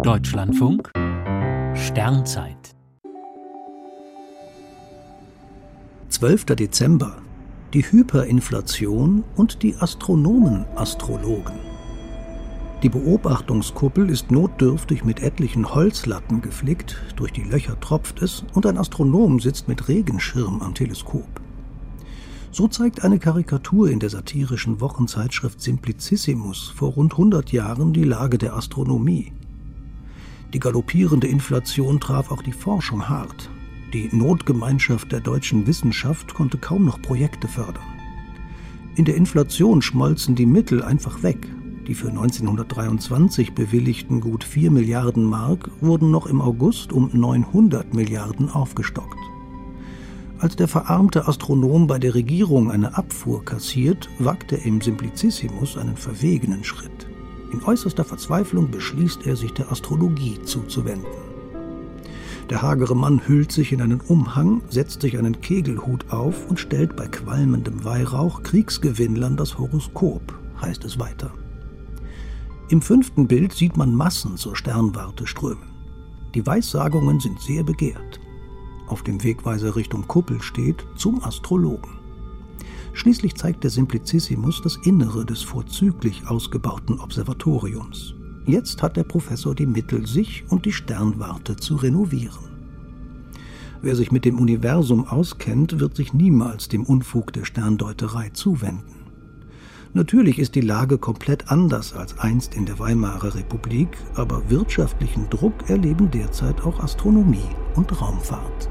Deutschlandfunk Sternzeit 12. Dezember die Hyperinflation und die Astronomen-Astrologen. Die Beobachtungskuppel ist notdürftig mit etlichen Holzlatten geflickt, durch die Löcher tropft es und ein Astronom sitzt mit Regenschirm am Teleskop. So zeigt eine Karikatur in der satirischen Wochenzeitschrift Simplicissimus vor rund 100 Jahren die Lage der Astronomie. Die galoppierende Inflation traf auch die Forschung hart. Die Notgemeinschaft der deutschen Wissenschaft konnte kaum noch Projekte fördern. In der Inflation schmolzen die Mittel einfach weg. Die für 1923 bewilligten gut 4 Milliarden Mark wurden noch im August um 900 Milliarden aufgestockt. Als der verarmte Astronom bei der Regierung eine Abfuhr kassiert, wagt er im Simplicissimus einen verwegenen Schritt. In äußerster Verzweiflung beschließt er, sich der Astrologie zuzuwenden. Der hagere Mann hüllt sich in einen Umhang, setzt sich einen Kegelhut auf und stellt bei qualmendem Weihrauch Kriegsgewinnlern das Horoskop, heißt es weiter. Im fünften Bild sieht man Massen zur Sternwarte strömen. Die Weissagungen sind sehr begehrt auf dem Wegweiser Richtung Kuppel steht, zum Astrologen. Schließlich zeigt der Simplicissimus das Innere des vorzüglich ausgebauten Observatoriums. Jetzt hat der Professor die Mittel, sich und die Sternwarte zu renovieren. Wer sich mit dem Universum auskennt, wird sich niemals dem Unfug der Sterndeuterei zuwenden. Natürlich ist die Lage komplett anders als einst in der Weimarer Republik, aber wirtschaftlichen Druck erleben derzeit auch Astronomie und Raumfahrt.